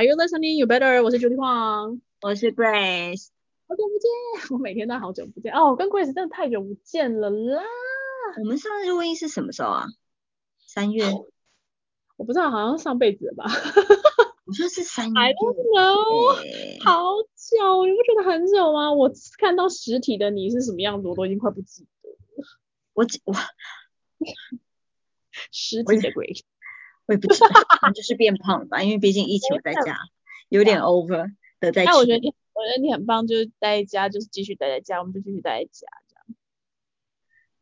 Are you listening? You better. 我是 Judy Huang，我是 Grace。好久不见，我每天都好久不见哦。我跟 Grace 真的太久不见了啦。我们上次录音是什么时候啊？三月？我不知道，好像上辈子了吧。我说是三月。I don't know。好久，你不觉得很久吗？我看到实体的你是什么样子，我都已经快不记得了。我我 实体的 Grace。我也不知道，就是变胖了吧，因为毕竟疫情在家，有点 over 的在。那我觉得你，我觉得你很棒，就是待在家，就是继续待在家，我们就继续待在家这样。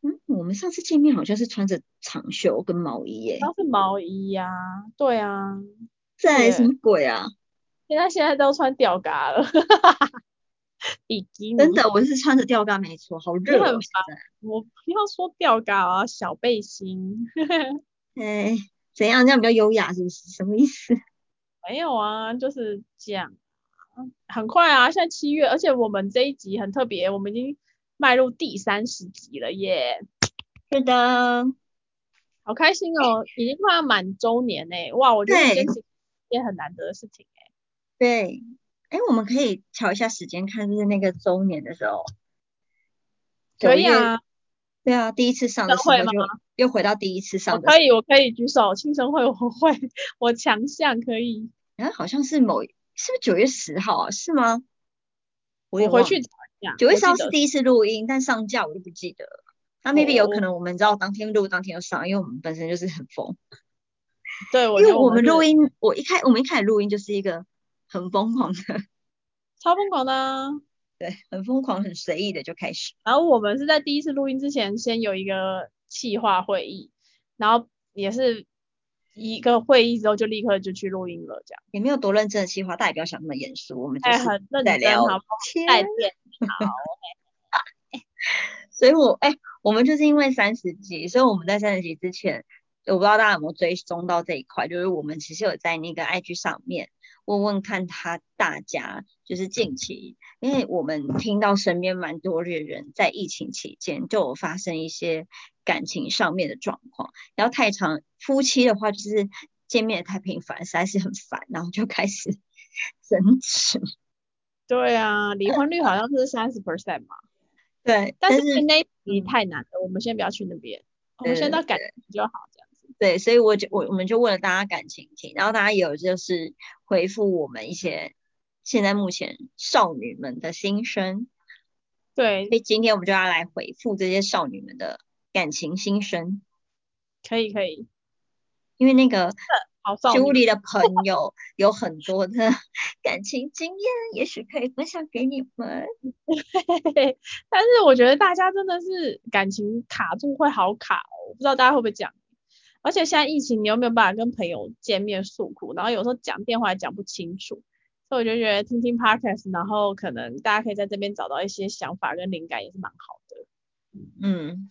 嗯，我们上次见面好像是穿着长袖跟毛衣耶。那是毛衣呀，对啊。这什么鬼啊？现在现在都穿吊嘎了。比基尼。真的，我是穿着吊嘎没错，好热哦。我不要说吊嘎啊，小背心。哎。怎样？这样比较优雅是不是？什么意思？没有啊，就是这样。很快啊，现在七月，而且我们这一集很特别，我们已经迈入第三十集了耶。是的，好开心哦，已经快要满周年呢。哇，我觉得坚持一件很难得的事情哎。对，哎，我们可以调一下时间，看就是那个周年的时候。可以啊。对啊，第一次上的时候就又回到第一次上的。可以，我可以举手。庆生会我会，我强项可以。哎，好像是某，是不是九月十号啊？是吗？我回去查一下。九月十号是第一次录音，但上架我就不记得了。那 maybe 有可能我们知道当天录当天就上，因为我们本身就是很疯。对，我因为我们录音，我一开我们一开始录音就是一个很疯狂的，超疯狂的。对，很疯狂、很随意的就开始。然后我们是在第一次录音之前，先有一个企划会议，然后也是一个会议之后就立刻就去录音了，这样。也没有多认真的企划，大家也不要想那么严肃，我们就是很认真，聊天。好。所以我哎，我们就是因为三十集，所以我们在三十集之前，我不知道大家有没有追踪到这一块，就是我们其实有在那个 IG 上面。问问看他大家就是近期，因为我们听到身边蛮多的人在疫情期间就有发生一些感情上面的状况，然后太长夫妻的话就是见面太频繁，实在是很烦，然后就开始争执。对啊，离婚率好像是三十 percent 嘛。对，但是那题太难了，我们先不要去那边，我们先到感情就好。对，所以我就我我们就问了大家感情题，然后大家有就是回复我们一些现在目前少女们的心声。对，所以今天我们就要来回复这些少女们的感情心声。可以可以，因为那个 朱莉的朋友有很多的 感情经验，也许可以分享给你们。但是我觉得大家真的是感情卡住会好卡哦，我不知道大家会不会讲。而且现在疫情，你又没有办法跟朋友见面诉苦，然后有时候讲电话也讲不清楚，所以我就觉得听听 podcast，然后可能大家可以在这边找到一些想法跟灵感，也是蛮好的。嗯，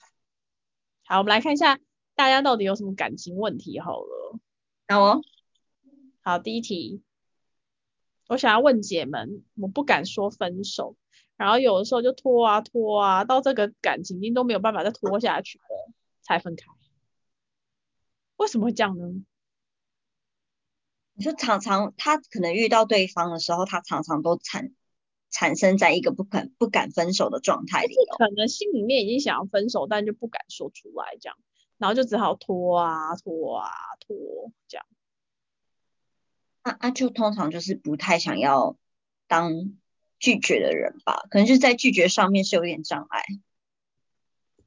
好，我们来看一下大家到底有什么感情问题好了。好哦，好，第一题，我想要问姐们，我不敢说分手，然后有的时候就拖啊拖啊，到这个感情已经都没有办法再拖下去了，才分开。为什么会这样呢？你说常常他可能遇到对方的时候，他常常都产产生在一个不肯不敢分手的状态里，可能心里面已经想要分手，但就不敢说出来，这样，然后就只好拖啊拖啊拖，这样。那那就通常就是不太想要当拒绝的人吧，可能就是在拒绝上面是有点障碍。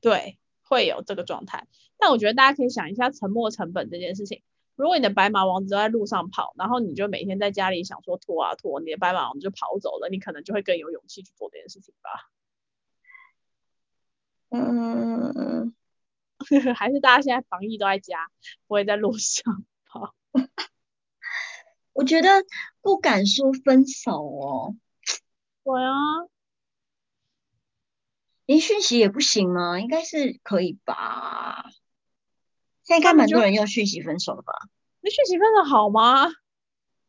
对。会有这个状态，但我觉得大家可以想一下沉没成本这件事情。如果你的白马王子都在路上跑，然后你就每天在家里想说拖啊拖，你的白马王子就跑走了，你可能就会更有勇气去做这件事情吧。嗯，还是大家现在防疫都在家，不会在路上跑。我觉得不敢说分手哦。对啊。连讯息也不行吗？应该是可以吧。现在应该蛮多人用讯息分手了吧？那讯息分手好吗？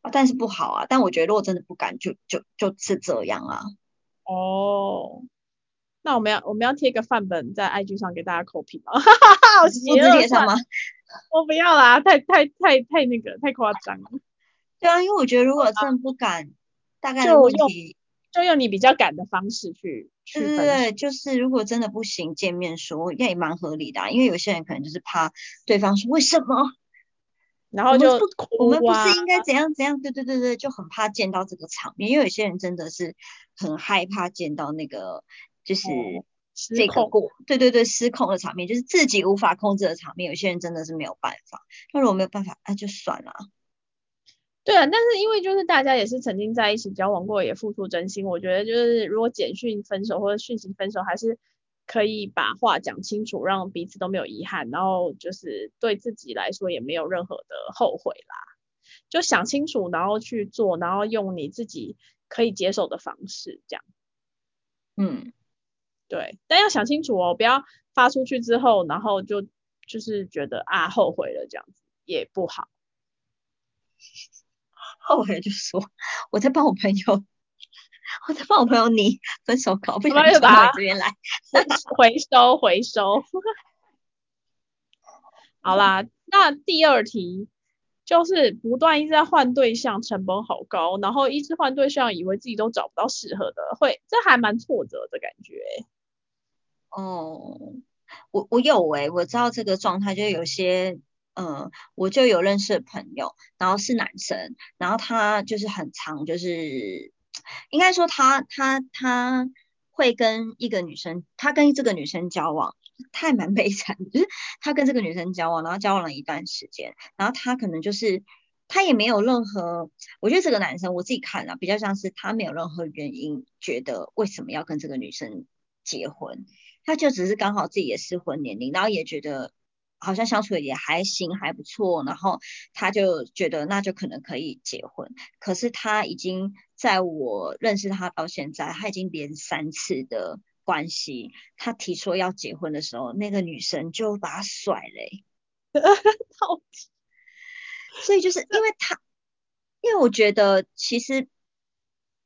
啊，但是不好啊。但我觉得如果真的不敢，就就就是这样啊。哦，那我们要我们要贴个范本在 IG 上给大家 copy 吗？哈哈哈，复制贴上吗？我不要啦，太太太太那个太夸张了。对啊，因为我觉得如果真的不敢，大概就用，就用你比较敢的方式去去对对。对，就是如果真的不行，见面说那也蛮合理的、啊，因为有些人可能就是怕对方说为什么然后就不我们不是应该怎样怎样？对对对对，就很怕见到这个场面，因为有些人真的是很害怕见到那个就是哦失这个控过，对对对，失控的场面，就是自己无法控制的场面，有些人真的是没有办法。那如果没有办法，那就算了。对啊，但是因为就是大家也是曾经在一起交往过，也付出真心，我觉得就是如果简讯分手或者讯息分手，还是可以把话讲清楚，让彼此都没有遗憾，然后就是对自己来说也没有任何的后悔啦。就想清楚，然后去做，然后用你自己可以接受的方式，这样嗯，对。但要想清楚哦，不要发出去之后，然后就就是觉得啊后悔了，这样子也不好。后悔就说我在帮我朋友，我在帮我朋友你分手稿，不要小心传到不要就把你这边来。回收回收。好啦，那第二题就是不断一直在换对象，成本好高，然后一直换对象，以为自己都找不到适合的，会这还蛮挫折的感觉。哦，我我有诶、我知道这个状态，就有些，嗯，我就有认识的朋友，然后是男生，然后他就是很长，就是应该说他他他会跟一个女生，他跟这个女生交往，他还蛮悲惨，就是他跟这个女生交往，然后交往了一段时间，然后他可能就是他也没有任何，我觉得这个男生我自己看啊，比较像是他没有任何原因觉得为什么要跟这个女生结婚。他就只是刚好自己也适婚年龄，然后也觉得好像相处的也还行，还不错，然后他就觉得那就可能可以结婚。可是他已经在我认识他到现在，他已经连三次的关系，他提出要结婚的时候，那个女生就把他甩嘞、到底 所以就是因为他，因为我觉得其实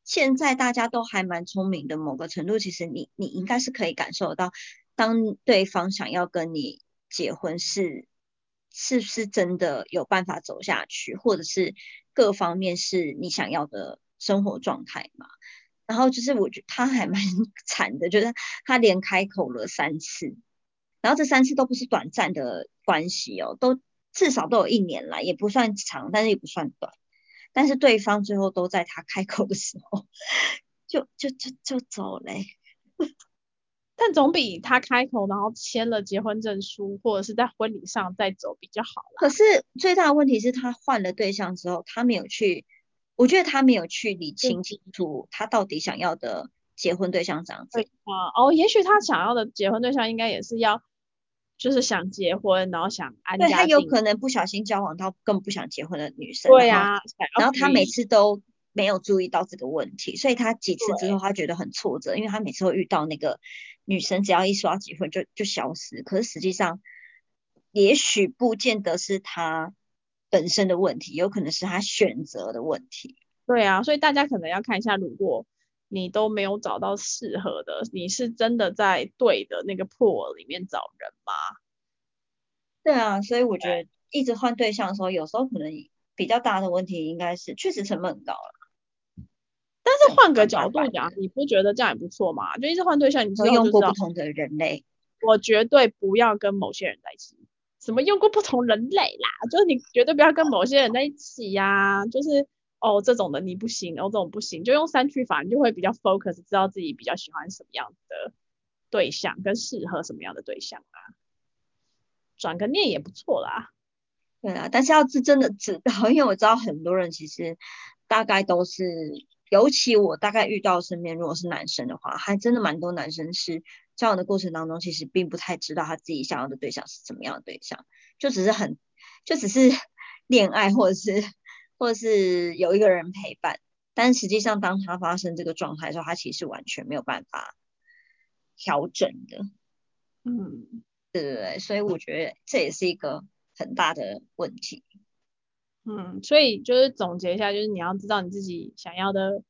现在大家都还蛮聪明的，某个程度，其实你你应该是可以感受到，当对方想要跟你结婚是是不是真的有办法走下去，或者是各方面是你想要的生活状态嘛。然后就是我觉得他还蛮 惨的，就是他连开口了三次，然后这三次都不是短暂的关系哦，都至少都有一年了，也不算长，但是也不算短。但是对方最后都在他开口的时候，就就就就走嘞、但总比他开口然后签了结婚证书，或者是在婚礼上再走比较好啦。可是最大的问题是他换了对象之后，他没有去，我觉得他没有去理清清楚他到底想要的结婚对象长怎对啊，哦，也许他想要的结婚对象应该也是要，就是想结婚，然后想安家对他有可能不小心交往到更不想结婚的女生，对啊，然后他每次都没有注意到这个问题，所以他几次之对后他觉得很挫折，因为他每次会遇到那个女生，只要一说要结婚就就消失。可是实际上，也许不见得是她本身的问题，有可能是她选择的问题。对啊，所以大家可能要看一下，如果你都没有找到适合的，你是真的在对的那个 pool 里面找人吗？对啊，所以我觉得一直换对象的时候，有时候可能比较大的问题应该是确实成本很高了。但是换个角度讲，你不觉得这样也不错吗？就一直换对象，你知道用过不同的人类，我绝对不要跟某些人在一起。什么用过不同人类啦，就是你绝对不要跟某些人在一起呀、就是哦这种的你不行，哦这种不行，就用三去法，你就会比较 focus，知道自己比较喜欢什么样的对象，跟适合什么样的对象啊。转个念也不错啦。对啊，但是要是真的知道，因为我知道很多人其实大概都是，尤其我大概遇到身边如果是男生的话，还真的蛮多男生是交往的过程当中，其实并不太知道他自己想要的对象是怎么样的对象，就只是很，就只是 恋爱或者是或者是有一个人陪伴，但实际上当他发生这个状态的时候，他其实完全没有办法调整的。嗯，对对对，所以我觉得这也是一个很大的问题。嗯，所以就是总结一下，就是你要知道你自己想要的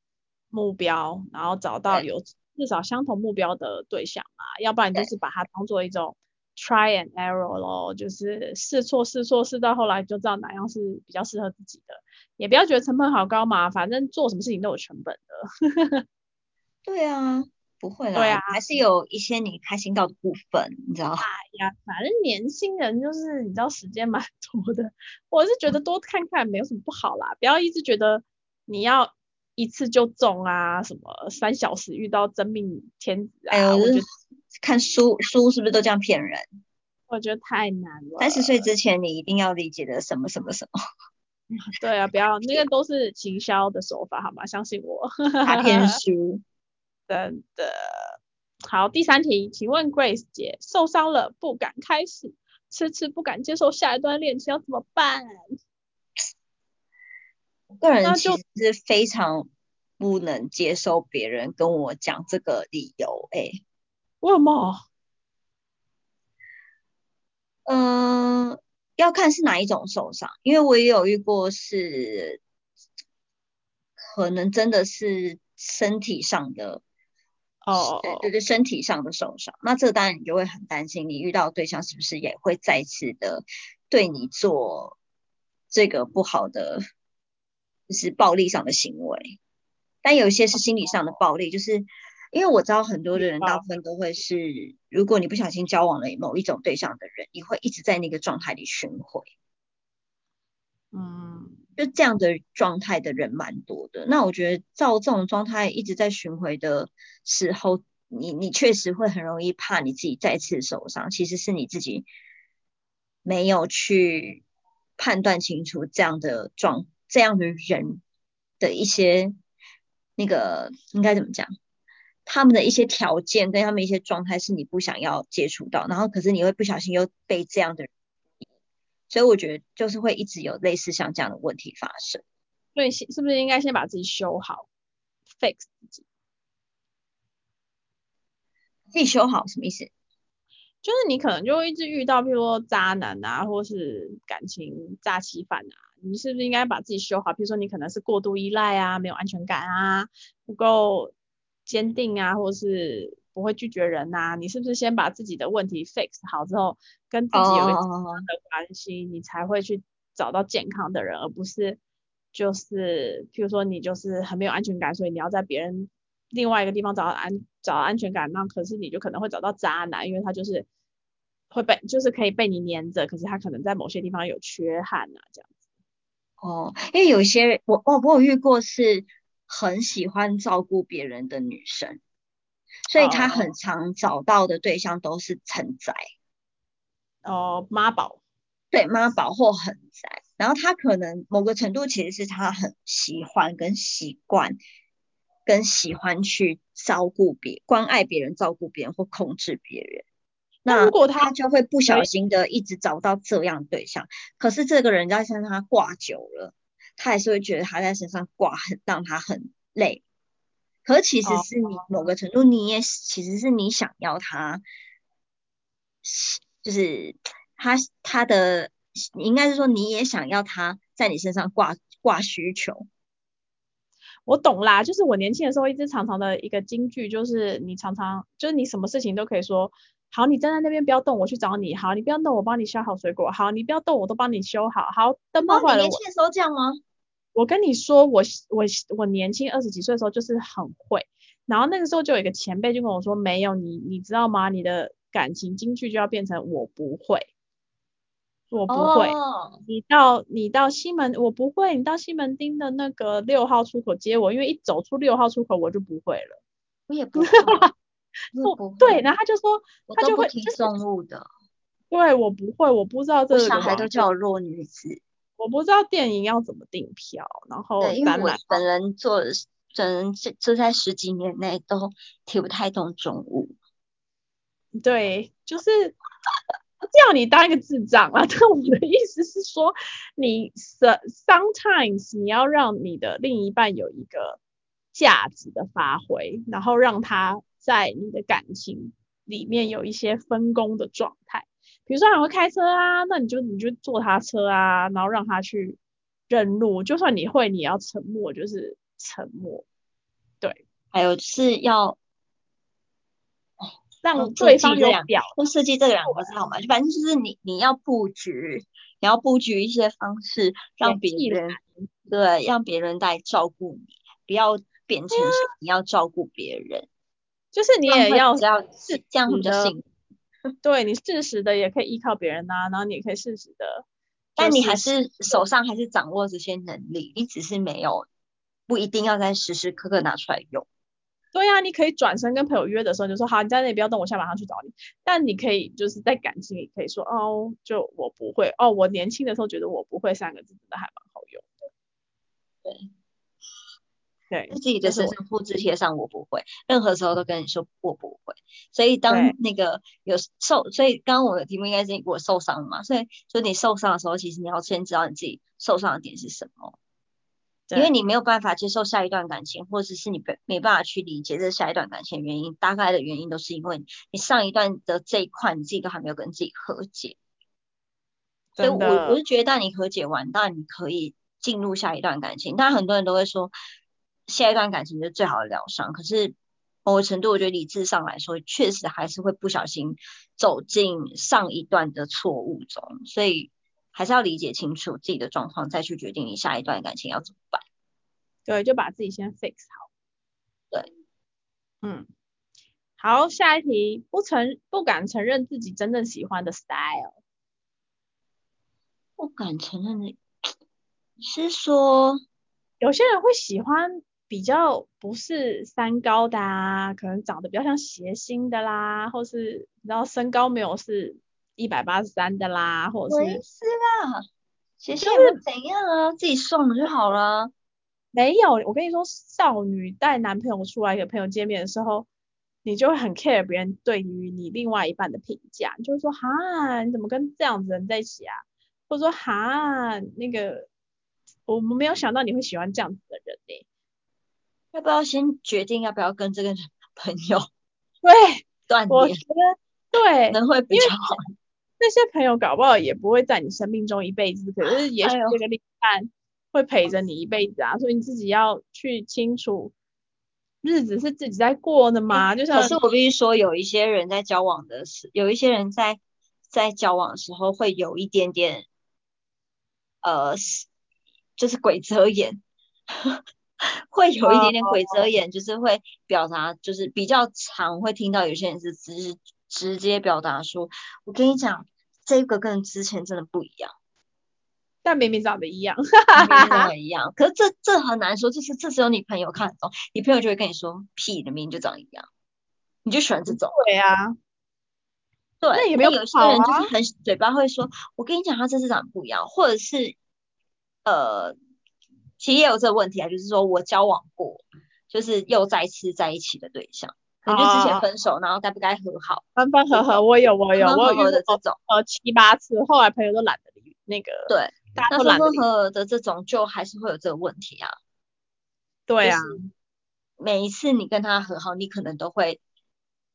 目标，然后找到有至少相同目标的对象嘛，要不然你就是把它当做一种 try and error 咯，就是试错试错试到后来就知道哪样是比较适合自己的，也不要觉得成本好高嘛，反正做什么事情都有成本的。对啊，不会啦，对啊还是有一些你开心到的部分，你知道。哎呀，反正年轻人就是你知道时间蛮多的，我是觉得多看看没有什么不好啦，不要一直觉得你要一次就中啊，什么三小时遇到真命天子啊，哎呦，我觉得看书书是不是都这样骗人？我觉得太难了。三十岁之前你一定要理解的什么什么什么 对啊，不要那个 都是行销的手法好吗？相信我。诈骗 书。真的。好，第三题，请问 Grace 姐受伤了不敢开始，迟迟不敢接受下一段恋情要怎么办？我个人其实是非常不能接受别人跟我讲这个理由，哎，为什么？嗯、要看是哪一种受伤，因为我也有遇过是，可能真的是身体上的，哦对对对，身体上的受伤，那这个当然你就会很担心，你遇到对象是不是也会再次的对你做这个不好的，就是暴力上的行为。但有一些是心理上的暴力，就是因为我知道很多的人，大部分都会是，如果你不小心交往了某一种对象的人，你会一直在那个状态里巡回。嗯，就这样的状态的人蛮多的。那我觉得照这种状态一直在巡回的时候，你你确实会很容易怕你自己再次受伤，其实是你自己没有去判断清楚这样的状这样的人的一些那个应该怎么讲？他们的一些条件跟他们一些状态是你不想要接触到，然后可是你会不小心又被这样的，所以我觉得就是会一直有类似像这样的问题发生。所以是是不是应该先把自己修好，fix 自己？自己修好什么意思？就是你可能就会一直遇到，比如说渣男啊，或是感情诈欺犯啊，你是不是应该把自己修好？比如说你可能是过度依赖啊，没有安全感啊，不够坚定啊，或是不会拒绝人呐、你是不是先把自己的问题 fix 好之后，跟自己有一个健康哦，的关系，你才会去找到健康的人，而不是就是譬如说你就是很没有安全感，所以你要在别人另外一个地方找到安找到安全感，那可是你就可能会找到渣男，因为他就是会被就是可以被你黏着，可是他可能在某些地方有缺憾啊，这样子。哦，因为有些我我我有遇过是很喜欢照顾别人的女生，所以她哦很常找到的对象都是承载，哦，妈宝，对妈宝或很宅，然后他可能某个程度其实是他很喜欢跟习惯跟喜欢去照顾别关爱别人、照顾别人或控制别人。那如果他他就会不小心的一直找到这样的对象，可是这个人在身上挂久了，他还是会觉得他在身上挂很让他很累。可其实是你某个程度你也其实是你想要他，就是他他的应该是说你也想要他在你身上挂挂需求。我懂啦，就是我年轻的时候一直常常的一个金句，就是你常常就是你什么事情都可以说，好，你站在那边不要动，我去找你，好，你不要动，我帮你削好水果，好，你不要动，我都帮你修好，好，灯泡哦，坏了我你年轻的时候这样吗？我跟你说，我我我年轻二十几岁的时候就是很会，然后那个时候就有一个前辈就跟我说，没有你你知道吗？你的感情金句就要变成我不会，我不会。哦，你到你到西门，我不会。你到西门町的那个六号出口接我，因为一走出六号出口我就不会了。我也不会，我也不会，对，然后他就说，他就会，就是重物的，对我不会，我不知道这个小孩都叫我弱女子。我不知道电影要怎么订票，然后对，因为我本人做本人这这在十几年内都提不太动重物。对，就是叫你当一个智障啊。但我的意思是说，你 sometimes 你要让你的另一半有一个价值的发挥，然后让他在你的感情里面有一些分工的状态。比如说他会开车啊，那你就你就坐他车啊，然后让他去认路。就算你会，你也要沉默，就是沉默。对，还有就是要让对方有两表，或设计这两个字好吗？就反正就是你你要布局，你要布局一些方式，让别人对让别人来照顾你，不要变成是你要照顾别人，就是你也要要是这样的幸福。对你适时的也可以依靠别人呐、然后你也可以适时的，但你还是手上还是掌握这些能力，你只是没有不一定要在时时刻刻拿出来用。对呀、你可以转身跟朋友约的时候，你就说好，你在那里不要动，我现在马上去找你。但你可以就是在感情里可以说哦，就我不会哦，我年轻的时候觉得我不会三个字真的还蛮好用的。对对自己的身上复制贴上我不会，任何时候都跟你说我不会。所以对当那个有受，所以刚刚我的题目应该是我受伤了嘛，所以就你受伤的时候，其实你要先知道你自己受伤的点是什么，因为你没有办法接受下一段感情，或者是你没没办法去理解这下一段感情的原因，大概的原因都是因为你上一段的这一块你自己都还没有跟自己和解。所以我我是觉得，当你和解完，当然你可以进入下一段感情。但很多人都会说，下一段感情是最好的疗伤。可是某个程度，我觉得理智上来说，确实还是会不小心走进上一段的错误中。所以还是要理解清楚自己的状况，再去决定你下一段感情要怎么办。对，就把自己先 fix 好。对，嗯，好，下一题，不承不敢承认自己真正喜欢的 style。不敢承认的，是说有些人会喜欢比较不是三高的啊，可能长得比较像谐星的啦，或是然后身高没有是一百八十三的啦，或者是没事啦，谐星会怎样啊？自己送就好了。没有。我跟你说，少女带男朋友出来跟朋友见面的时候，你就会很 care 别人对于你另外一半的评价，你就是说哈，你怎么跟这样子的人在一起啊？或者说哈，那个我们没有想到你会喜欢这样子的人呢、要不要先决定要不要跟这个朋友 对，断联？我觉得对可，能会比较好。那些朋友搞不好也不会在你生命中一辈子，可是也许哎呦这个另一半会陪着你一辈子啊，所以你自己要去清楚，日子是自己在过的嘛，就像可是我必须说，有一些人在交往的时，有一些人在在交往的时候会有一点点，呃，是就是鬼遮眼，会有一点点鬼遮眼，就是会表达，就是比较常会听到有些人是直直接表达说，我跟你讲，这个跟之前真的不一样。但明明长得一样，没 有一样，可是这这很难说，就是这只有你朋友看得懂，你朋友就会跟你说，屁，的明明就长一样，你就喜欢这种。对啊，对，那也没有有些人就是啊很嘴巴会说，我跟你讲，他这次长得不一样，或者是呃，其实也有这个问题啊，就是说我交往过，就是又再次在一起的对象，可能就之前哦分手，然后该不该和好，分分合合，我有我有我有的这种，呃七八次，后来朋友都懒得理那个，对，大家那分分都懒得理，合合的这种就还是会有这个问题啊。对啊，就是每一次你跟他和好，你可能都会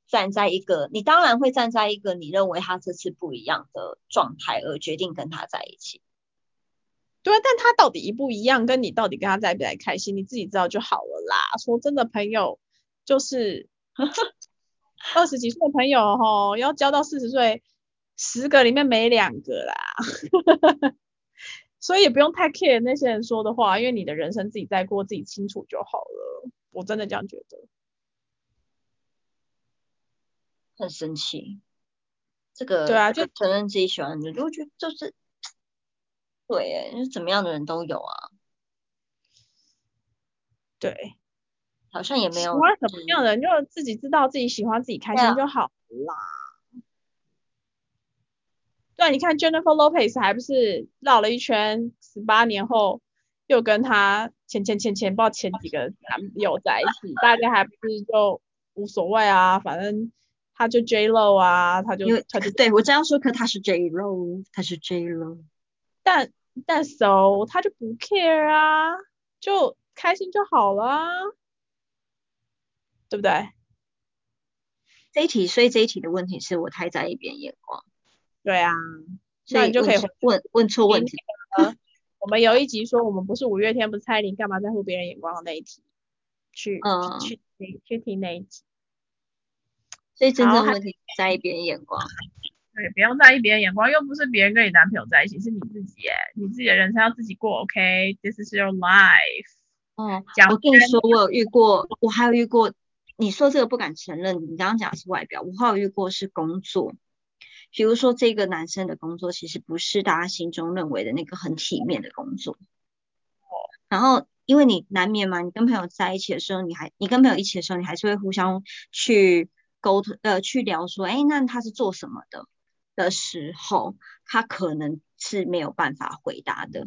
站在一个，你当然会站在一个你认为他这次不一样的状态而决定跟他在一起。对啊，但他到底一不一样，跟你到底跟他在不在开心，你自己知道就好了啦。说真的，朋友就是二十几岁的朋友吼，要交到四十岁，十个里面没两个啦。所以也不用太 care 那些人说的话，因为你的人生自己在过，自己清楚就好了。我真的这样觉得。很生气，这个对啊就承认自己喜欢的人，我觉得就是对是怎么样的人都有啊，对，好像也没有喜欢什就是么样的人，就自己知道自己喜欢，自己开心就好啦。对啊，你看 Jennifer Lopez 还不是绕了一圈，十八年后又跟他前前前前不知道前几个男友在一起，大家还不是就无所谓啊，反正他就 J Lo 啊，他就他就对我这样说，可他是 J Lo，他是 J Lo，但但 so 他就不 care 啊，就开心就好了啊，对不对？这一题，所以这一题的问题是我太在意别人眼光，对啊，所以那你就可以问问问错问题。我们有一集说我们不是五月天，不是蔡依林，干嘛在乎别人眼光的那一题，去、嗯去听去听那一集。所以真正问题在意别人眼光。对，不用在意别人眼光，又不是别人跟你男朋友在一起，是你自己耶，你自己的人生要自己过，OK？This、is your life。哦，讲我跟你说，我有遇过，我还有遇过，你说这个不敢承认，你刚刚讲的是外表，我还有遇过是工作。比如说这个男生的工作其实不是大家心中认为的那个很体面的工作。然后因为你难免嘛，你跟朋友在一起的时候，你还你跟朋友一起的时候，你还是会互相去沟通呃去聊说，哎，那他是做什么的的时候，他可能是没有办法回答的。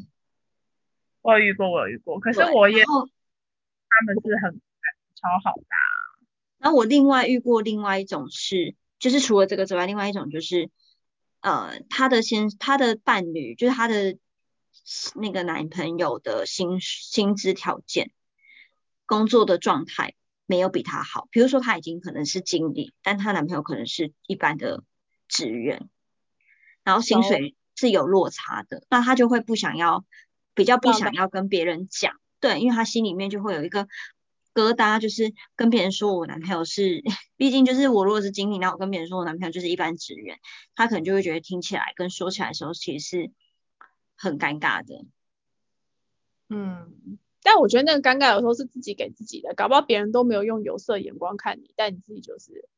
我有遇过，我有遇过，可是我也他们是很超好的啊，然后我另外遇过另外一种是，就是除了这个之外，另外一种就是，呃，他的先他的伴侣，就是他的那个男朋友的薪薪资条件、工作的状态没有比他好。比如说他已经可能是经理，但她男朋友可能是一般的职员，然后薪水是有落差的，那他就会不想要，比较不想要跟别人讲，对，因为他心里面就会有一个疙瘩，就是跟别人说我男朋友是，毕竟就是我如果是经理，那我跟别人说我男朋友就是一般职员，他可能就会觉得听起来跟说起来的时候其实是很尴尬的。嗯，但我觉得那个尴尬有时候是自己给自己的，搞不好别人都没有用有色眼光看你，但你自己就是，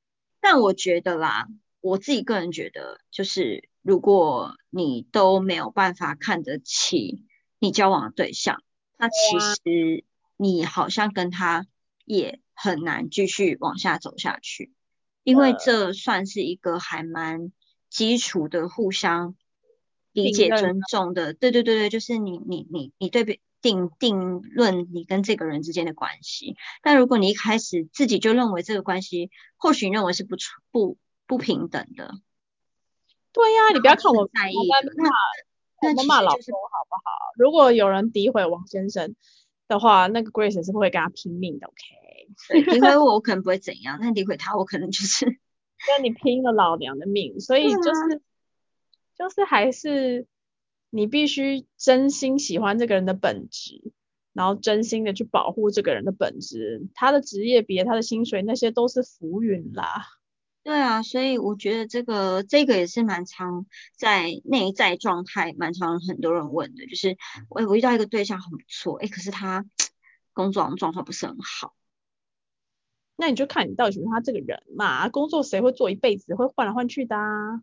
但我觉得啦，我自己个人觉得，就是如果你都没有办法看得起你交往的对象，那其实你好像跟他也很难继续往下走下去，因为呃这算是一个还蛮基础的互相理解、尊重的。对对对对，就是你你你你对别定定论你跟这个人之间的关系。但如果你一开始自己就认为这个关系，或许你认为是不处不不平等的，对呀、你不要看我很在意我骂我骂老公好不好？如果有人诋毁王先生的话，那个 Grace 是不会跟他拼命的，OK？对诋毁我，我可能不会怎样，但诋毁他，我可能就是 跟你拼了老娘的命，所以就是、就是还是你必须真心喜欢这个人的本质，然后真心的去保护这个人的本质，他的职业别、他的薪水那些都是浮云啦。对啊，所以我觉得这个这个也是蛮常在内在状态，蛮常很多人问的，就是我我遇到一个对象很不错，哎，可是他工作状况不是很好。那你就看你到底喜欢他这个人嘛，工作谁会做一辈子，会换来换去的啊。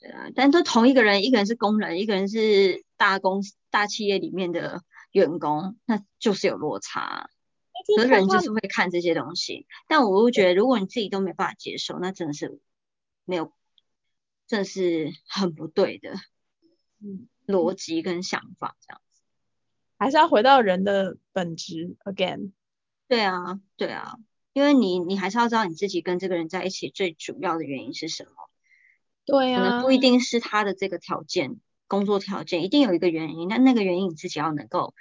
对啊，但都同一个人，一个人是工人，一个人是大公大企业里面的员工，那就是有落差。可是人就是会看这些东西，但我会觉得，如果你自己都没办法接受，那真的是没有，真的是很不对的嗯，逻辑跟想法，这样子。还是要回到人的本质 again。对啊，对啊，因为你你还是要知道你自己跟这个人在一起最主要的原因是什么，对啊、可能不一定是他的这个条件，工作条件一定有一个原因，但那个原因你自己要能够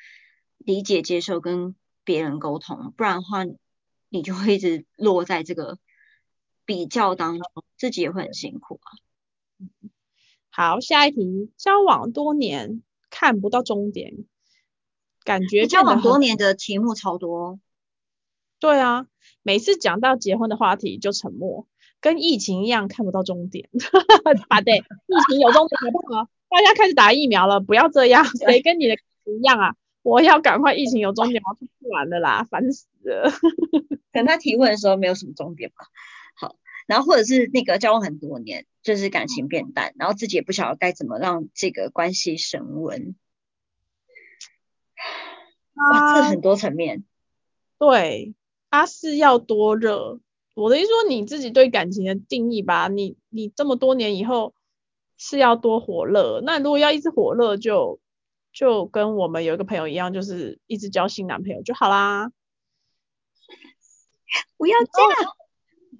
理解、接受，跟别人沟通，不然的话，你就会一直落在这个比较当中，自己也会很辛苦啊。好，下一题，交往多年看不到终点，感觉交往多年的题目超多，对啊，每次讲到结婚的话题就沉默，跟疫情一样看不到终点。啊，对，疫情有终点好不好？大家开始打疫苗了，不要这样，谁跟你的一样啊？我要赶快疫情有终点，我要出去玩了啦，烦死了。可能他提问的时候没有什么终点吧。好，然后或者是那个交往很多年，就是感情变淡，然后自己也不晓得该怎么让这个关系升温。哇，这啊，很多层面。对，他是要多热？我的意思说你自己对感情的定义吧，你你这么多年以后是要多火热，那如果要一直火热就就跟我们有一个朋友一样，就是一直交新男朋友就好啦。不要这样。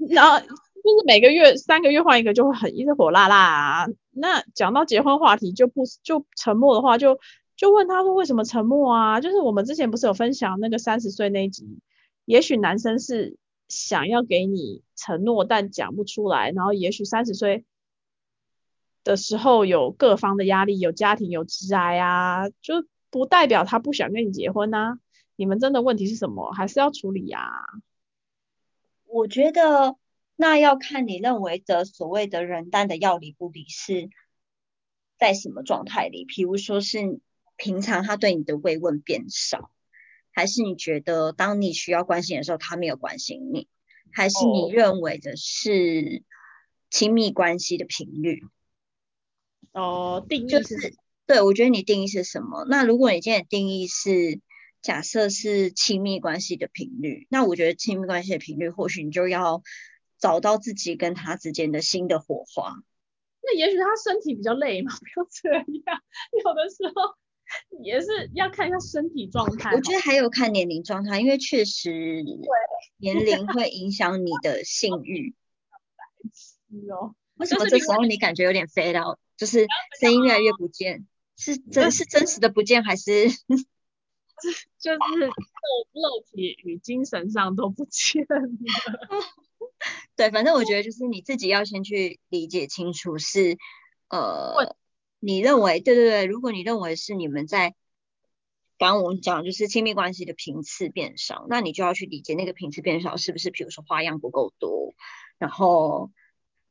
然后就是每个月三个月换一个，就会很一直火辣辣啊。那讲到结婚话题就不就沉默的话，就就问他说为什么沉默啊？就是我们之前不是有分享那个三十岁那一集，也许男生是想要给你承诺，但讲不出来，然后也许三十岁的时候有各方的压力，有家庭有职癌啊，就不代表他不想跟你结婚啊。你们真的问题是什么？还是要处理啊？我觉得那要看你认为的所谓的人单的要理不理是在什么状态里，比如说是平常他对你的慰问变少，还是你觉得当你需要关心的时候他没有关心你，还是你认为的是亲密关系的频率？哦，定义就是对我觉得你定义是什么？那如果你今天的定义是假设是亲密关系的频率，那我觉得亲密关系的频率，或许你就要找到自己跟他之间的新的火花。那也许他身体比较累嘛，不要这样。有的时候也是要看一下身体状态。我觉得还有看年龄状态，因为确实年龄会影响你的性欲。哦。为什么这时候你感觉有点飞到，就是声音越来越不见？是真，是真实的不见，还是？就是肉肉体与精神上都不见了。对，反正我觉得就是你自己要先去理解清楚，是呃，你认为对对对，如果你认为是你们在刚刚我们讲就是亲密关系的频次变少，那你就要去理解那个频次变少是不是，比如说花样不够多，然后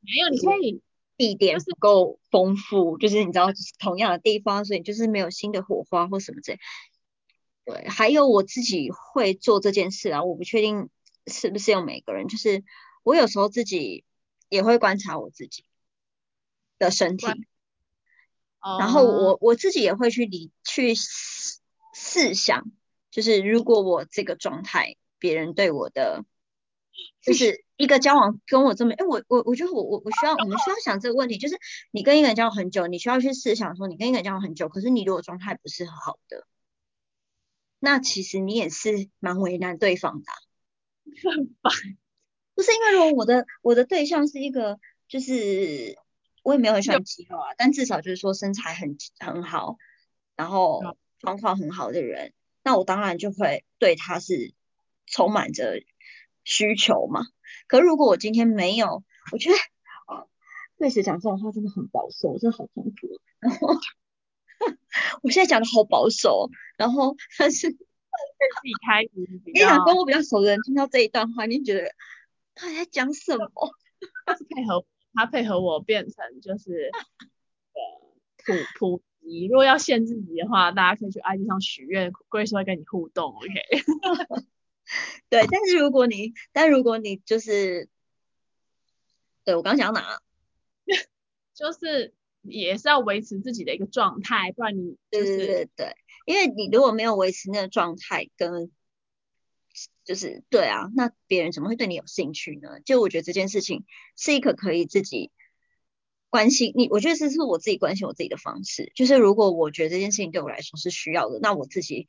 没有，你可以地点不够丰富，就是你知道同样的地方，所以就是没有新的火花或什么之类。对，还有我自己会做这件事啊，我不确定是不是有每个人，就是我有时候自己也会观察我自己的身体，然后我我自己也会去理去试想，就是如果我这个状态，别人对我的就是一个交往跟我这么，哎，我我我觉得我我我需要，我们需要想这个问题，就是你跟一个人交往很久，你需要去试想说，你跟一个人交往很久，可是你如果状态不是很好的。那其实你也是蛮为难对方的，很烦。不是因为如果我的我的对象是一个，就是我也没有很喜欢肌肉啊，但至少就是说身材很很好，然后状况很好的人，那我当然就会对他是充满着需求嘛。可如果我今天没有，我觉得对谁讲这种话真的很保守，真的好痛苦。然后。我现在讲的好保守，然后但是对自己开始。你想跟我比较熟的人听到这一段话，你觉得他在讲什么？他是配合他配合我变成就是呃普普及。如果要限制你的话，大家可以去 IG 上许愿，Grace 会跟你互动，OK？对，但是如果你但如果你就是对我刚讲哪？就是。也是要维持自己的一个状态，不然你对对对对，因为你如果没有维持那个状态，跟就是对啊，那别人怎么会对你有兴趣呢？就我觉得这件事情是一个可以自己关心你，我觉得这是我自己关心我自己的方式。就是如果我觉得这件事情对我来说是需要的，那我自己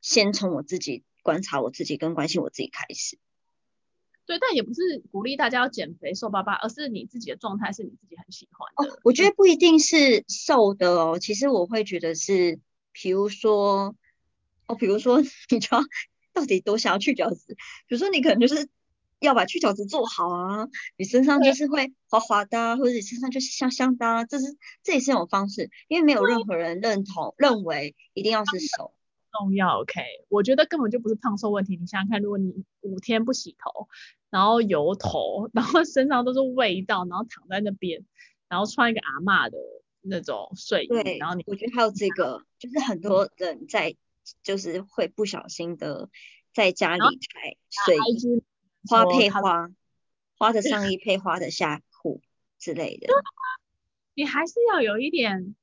先从我自己观察我自己跟关心我自己开始。对，但也不是鼓励大家要减肥瘦巴巴，而是你自己的状态是你自己很喜欢的。哦，我觉得不一定是瘦的哦，其实我会觉得是，比如说，哦，比如说 你就要到底多想要去角质，比如说你可能就是要把去角质做好啊，你身上就是会滑滑的，或者你身上就是香香的，这是这也是一种方式，因为没有任何人认同认为一定要是瘦。重要，OK？我觉得根本就不是胖瘦问题。你想想看，如果你五天不洗头，然后油头，然后身上都是味道，然后躺在那边，然后穿一个阿嬷的那种睡衣，然后你，我觉得还有这个，就是很多人在就是会不小心的在家里才睡衣，花配花，花的上衣 配花的下裤之类的。你还是要有一点。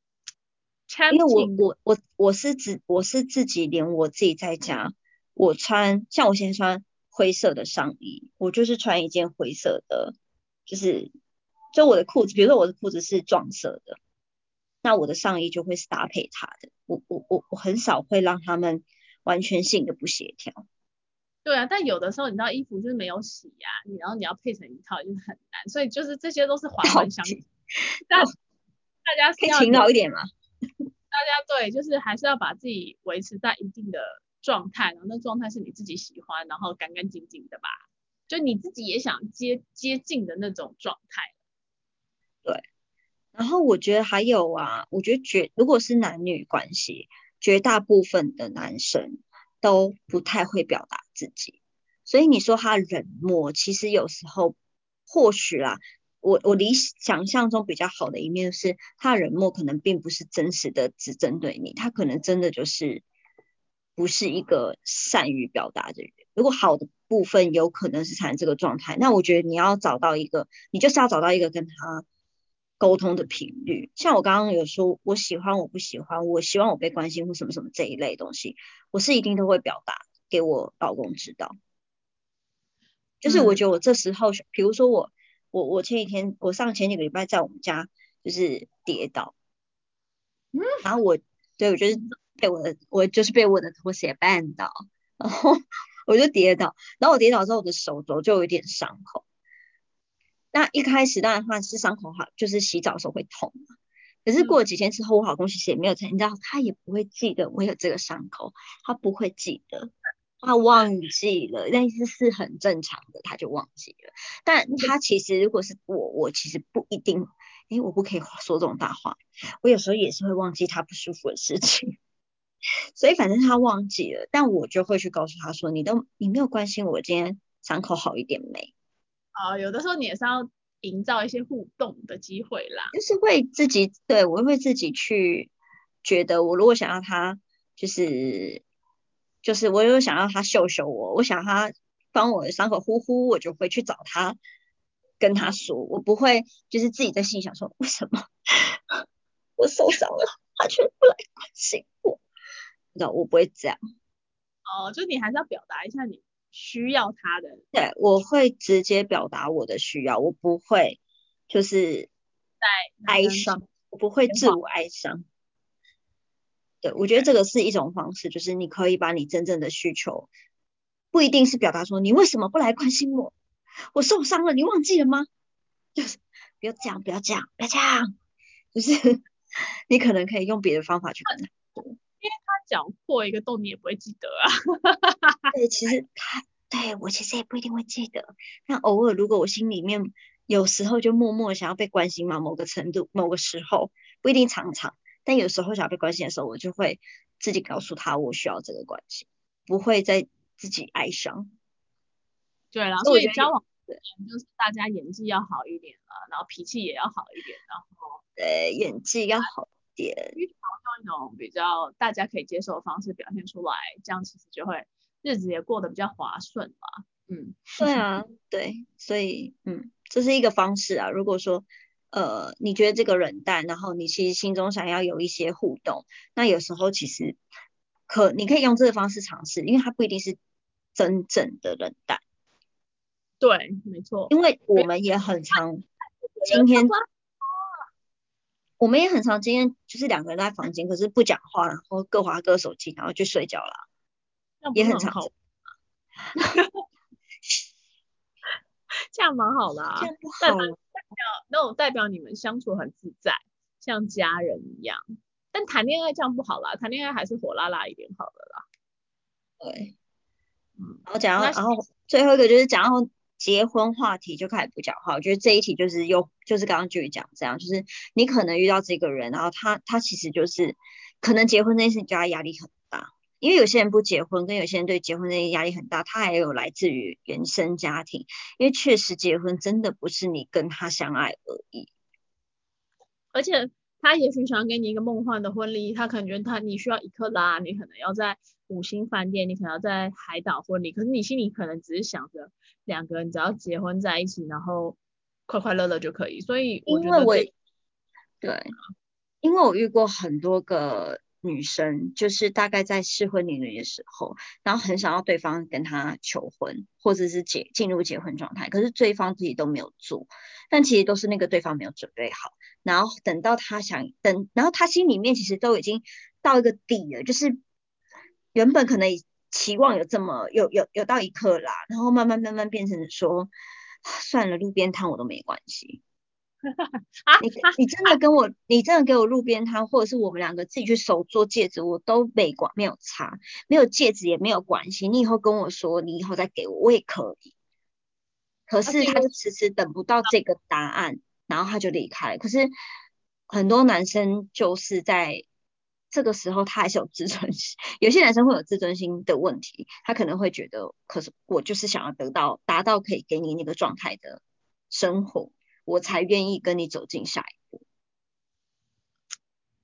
因为我我我我是自我是自己连我自己在家，我穿像我现在穿灰色的上衣，我就是穿一件灰色的，就是就我的裤子，比如说我的裤子是撞色的，那我的上衣就会是搭配它的。我我我我很少会让他们完全性的不协调。对啊，但有的时候你知道衣服就是没有洗呀，你然后你要配成一套就是很难，所以就是这些都是环环相扣。但大家可以勤劳一点嘛。大家对，就是还是要把自己维持在一定的状态，然后那状态是你自己喜欢，然后干干净净的吧，就你自己也想接接近的那种状态。对，然后我觉得还有啊，我觉得绝如果是男女关系，绝大部分的男生都不太会表达自己，所以你说他冷漠，其实有时候或许啦，我我理想象中比较好的一面是，他冷漠可能并不是真实的只针对你，他可能真的就是不是一个善于表达的人。如果好的部分有可能是产生这个状态，那我觉得你要找到一个，你就是要找到一个跟他沟通的频率。像我刚刚有说，我喜欢我不喜欢，我希望我被关心或什么什么这一类东西，我是一定都会表达给我老公知道。就是我觉得我这时候，比如说我我我前几天，我上前几个礼拜在我们家就是跌倒，嗯，然后我对我就是被我的我就是被我的拖鞋绊倒，然后。我就跌倒，然后我跌倒之后，我的手肘就有点伤口。那一开始当然话是伤口好，就是洗澡的时候会痛嘛。可是过了几天之后，我老公其实也没有才，你知道，他也不会记得我有这个伤口，他不会记得，他忘记了，但是是很正常的，他就忘记了。但他其实如果是我，我其实不一定，诶，我不可以说这种大话，我有时候也是会忘记他不舒服的事情。所以反正他忘记了，但我就会去告诉他说：“你都你没有关心我今天伤口好一点没？”啊，有的时候你也是要营造一些互动的机会啦。就是会自己对我会自己去觉得，我如果想要他就是就是我有想要他秀秀我，我想他帮我的伤口呼呼，我就会去找他跟他说，我不会就是自己在心里想说为什么 我受伤了，他却不来关心我。你知道我不会这样，哦，就你还是要表达一下你需要他的。对，我会直接表达我的需要，我不会就是在哀伤，我不会自我哀伤。对，我觉得这个是一种方式，就是你可以把你真正的需求，不一定是表达说你为什么不来关心我，我受伤了，你忘记了吗？就是不要这样，不要这样，不要这样，就是 你可能可以用别的方法去跟他。因为他讲破一个洞，你也不会记得啊。对，其实他对我其实也不一定会记得。那偶尔，如果我心里面有时候就默默想要被关心嘛，某个程度、某个时候不一定常常，但有时候想要被关心的时候，我就会自己告诉他我需要这个关心，不会再自己哀伤。对啦，所以交往就是大家演技要好一点了，然后脾气也要好一点，然后对演技要好一。点，用一种比较大家可以接受的方式表现出来，这样其实就会日子也过得比较滑顺嘛。嗯，对啊，对，所以嗯，这是一个方式啊。如果说呃你觉得这个冷淡，然后你其实心中想要有一些互动，那有时候其实可你可以用这个方式尝试，因为它不一定是真正的冷淡。对，没错，因为我们也很常今天。我们也很常，今天就是两个人在房间，可是不讲话，然后各划各手机，然后就睡觉了，也很常。这样蛮好的啊，这样不好。代表那种代表你们相处很自在，像家人一样。但谈恋爱这样不好啦，谈恋爱还是火辣辣一点好了啦。对，嗯，然后讲到，然后最后一个就是讲到。结婚话题就开始不讲话，我觉得这一题就是又就是刚刚就讲这样，就是你可能遇到这个人，然后他他其实就是可能结婚这件事情对他压力很大，因为有些人不结婚，跟有些人对结婚那个压力很大，他还有来自于原生家庭，因为确实结婚真的不是你跟他相爱而已，而且他也许想给你一个梦幻的婚礼，他可能觉得他你需要一克拉，你可能要在。五星饭店，你可能要在海岛婚礼，可是你心里可能只是想着两个人只要结婚在一起，然后快快乐乐就可以。所以因为我，对，因为我遇过很多个女生，就是大概在适婚年龄的时候，然后很想要对方跟她求婚，或者是结进入结婚状态，可是对方自己都没有做，但其实都是那个对方没有准备好，然后等到他想等，然后他心里面其实都已经到一个底了，就是。原本可能期望有这么有有有到一刻啦，然后慢慢慢慢变成说算了，路边摊我都没关系。你你真的跟我，你真的给我路边摊，或者是我们两个自己去手做戒指，我都没管没有差，没有戒指也没有关系。你以后跟我说，你以后再给我，我也可以。可是他就迟迟等不到这个答案，然后他就离开。可是很多男生就是在。这个时候他还是有自尊心，有些男生会有自尊心的问题，他可能会觉得，可是我就是想要得到达到可以给你那个状态的生活，我才愿意跟你走进下一步。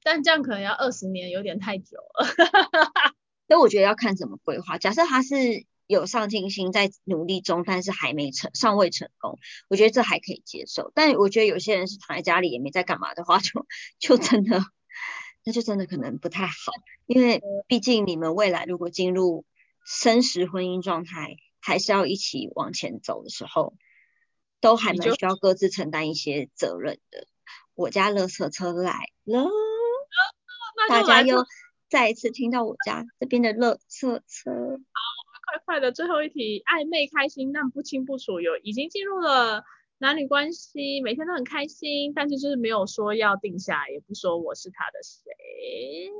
但这样可能要二十年，有点太久了。所以我觉得要看怎么规划。假设他是有上进心，在努力中，但是还没成，尚未成功，我觉得这还可以接受。但我觉得有些人是躺在家里也没在干嘛的话，就就真的，那就真的可能不太好。因为毕竟你们未来如果进入生实婚姻状态，还是要一起往前走的时候，都还蛮需要各自承担一些责任的。我家垃圾车来了，大家又。再一次听到我家这边的乐色车，好，快快的最后一题，暧昧开心但不清不楚，有已经进入了男女关系，每天都很开心，但是就是没有说要定下，也不说我是他的谁。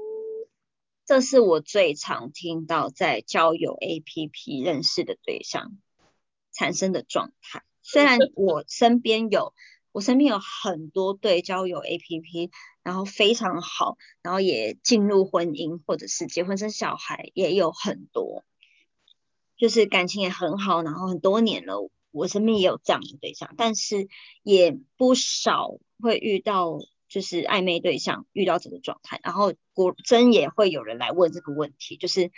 这是我最常听到在交友 APP 认识的对象产生的状态，虽然我身边有。我身边有很多对交友 APP，然后非常好，然后也进入婚姻或者是结婚生小孩也有很多，就是感情也很好，然后很多年了，我身边也有这样的对象，但是也不少会遇到就是暧昧对象遇到这个状态，然后果真也会有人来问这个问题，就是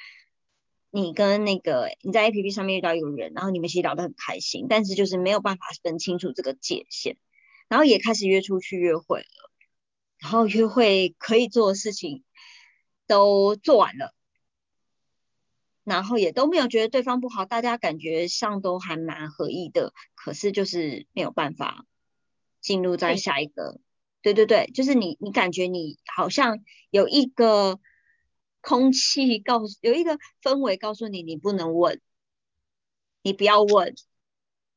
你跟那个你在 APP 上面遇到一个人，然后你们其实聊得很开心，但是就是没有办法分清楚这个界限。然后也开始约出去约会了，然后约会可以做的事情都做完了，然后也都没有觉得对方不好，大家感觉上都还蛮合意的，可是就是没有办法进入在下一个，对对对，就是你你感觉你好像有一个空气告诉，有一个氛围告诉你你不能问，你不要问。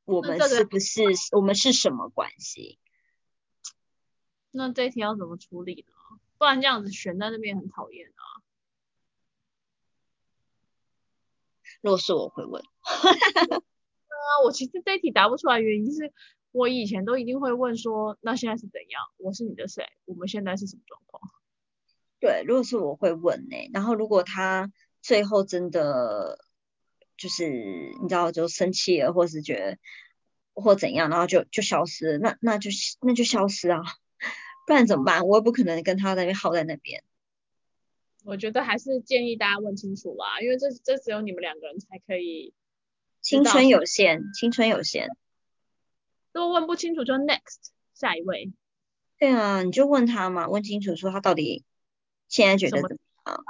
我们是不是我们是什么关系？那这题要怎么处理呢？不然这样子悬在那边很讨厌啊。如果是我会问。啊，我其实这题答不出来，原因是我以前都一定会问说，那现在是怎样？我是你的谁？我们现在是什么状况？对，如果是我会问呢，然后如果他最后真的。就是你知道，就生气了，或是觉得或怎样，然后就就消失了。那那就那就消失啊，不然怎么办？我也不可能跟他那边耗在那边。我觉得还是建议大家问清楚吧，因为这这只有你们两个人才可以。青春有限，青春有限。如果问不清楚，就 next 下一位。对啊，你就问他嘛，问清楚说他到底现在觉得怎么样。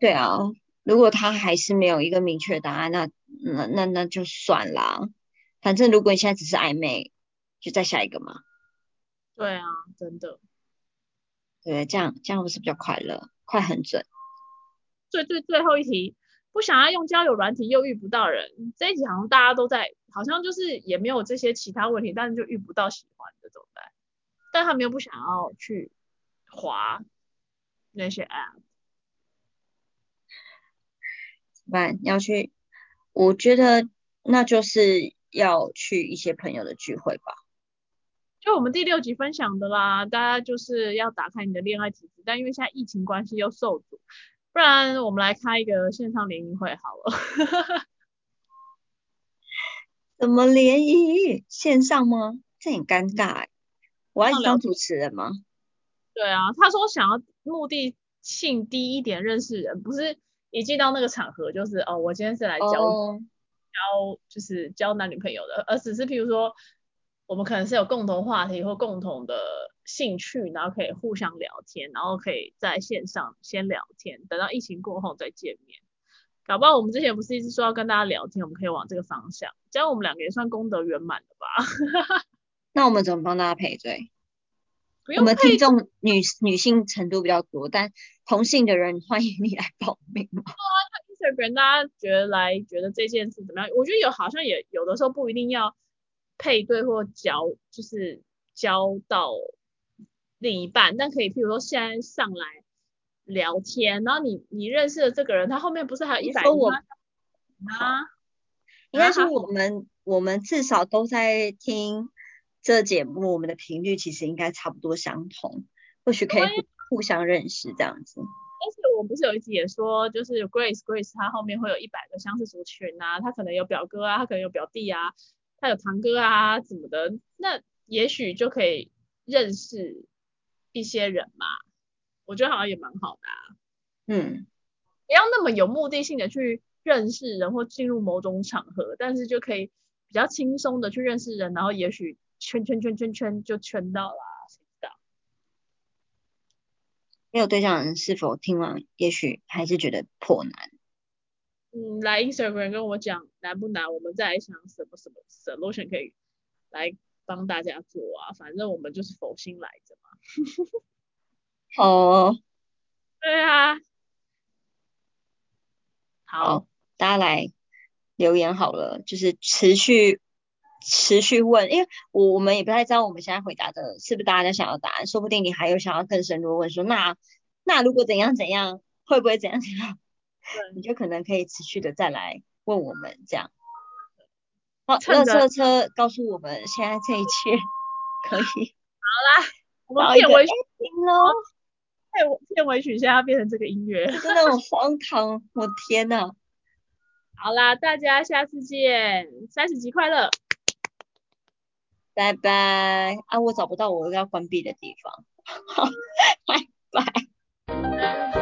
对啊。如果他还是没有一个明确答案，那那那那就算啦。反正如果你现在只是暧昧，就再下一个嘛。对啊，真的。对，这样这样不是比较快乐，快很准。最最最后一题，不想要用交友软体又遇不到人，这一题好像大家都在，好像就是也没有这些其他问题，但是就遇不到喜欢的怎么办？但他们又不想要去滑那些 app。办要去，我觉得那就是要去一些朋友的聚会吧。就我们第六集分享的啦，大家就是要打开你的恋爱体质，但因为现在疫情关系又受阻，不然我们来开一个线上联谊会好了。怎么联谊？线上吗？这很尴尬。我要当主持人吗？对啊，他说想要目的性低一点认识人，不是。一进到那个场合，就是哦，我今天是来交交，就是交男女朋友的，而只是譬如说，我们可能是有共同话题或共同的兴趣，然后可以互相聊天，然后可以在线上先聊天，等到疫情过后再见面。搞不好我们之前不是一直说要跟大家聊天，我们可以往这个方向，这样我们两个也算功德圆满了吧？那我们怎么帮大家赔罪？我们听众女女性程度比较多，但同性的人欢迎你来报名。啊，Instagram 大家觉得来觉得这件事怎么样？我觉得有好像也有的时候不一定要配对或交，就是交到另一半，但可以譬如说现在上来聊天，然后你你认识的这个人，他后面不是还有一百我啊？应该说我们我们至少都在听。这节目我们的频率其实应该差不多相同，或许可以互相认识这样子。而且我们不是有一集也说，就是 Grace Grace 她后面会有一百个相似族群啊，她可能有表哥啊，她可能有表弟啊，她有堂哥啊怎么的，那也许就可以认识一些人嘛。我觉得好像也蛮好的啊。嗯，不要那么有目的性的去认识人或进入某种场合，但是就可以比较轻松的去认识人，然后也许圈圈圈圈圈就圈到了，谁知道？没有对象的人是否听完，也许还是觉得颇难。嗯，来 Instagram 跟我讲难不难，我们再来想什么什么 solution 可以来帮大家做啊，反正我们就是佛心来着嘛。哦，对啊，好，好，大家来留言好了，就是持续持续问，因为我我们也不太知道我们现在回答的是不是大家想要答案，说不定你还有想要更深入问说，那那如果怎样怎样，会不会怎样怎样？你就可能可以持续的再来问我们这样。好，趁着热车车告诉我们现在这一切 可以好啦我们到一个片尾曲喽，片尾片尾曲现在要变成这个音乐。真的很荒唐，我天呐！好啦，大家下次见，三十集快乐。拜拜，啊，我找不到我要关闭的地方。拜拜。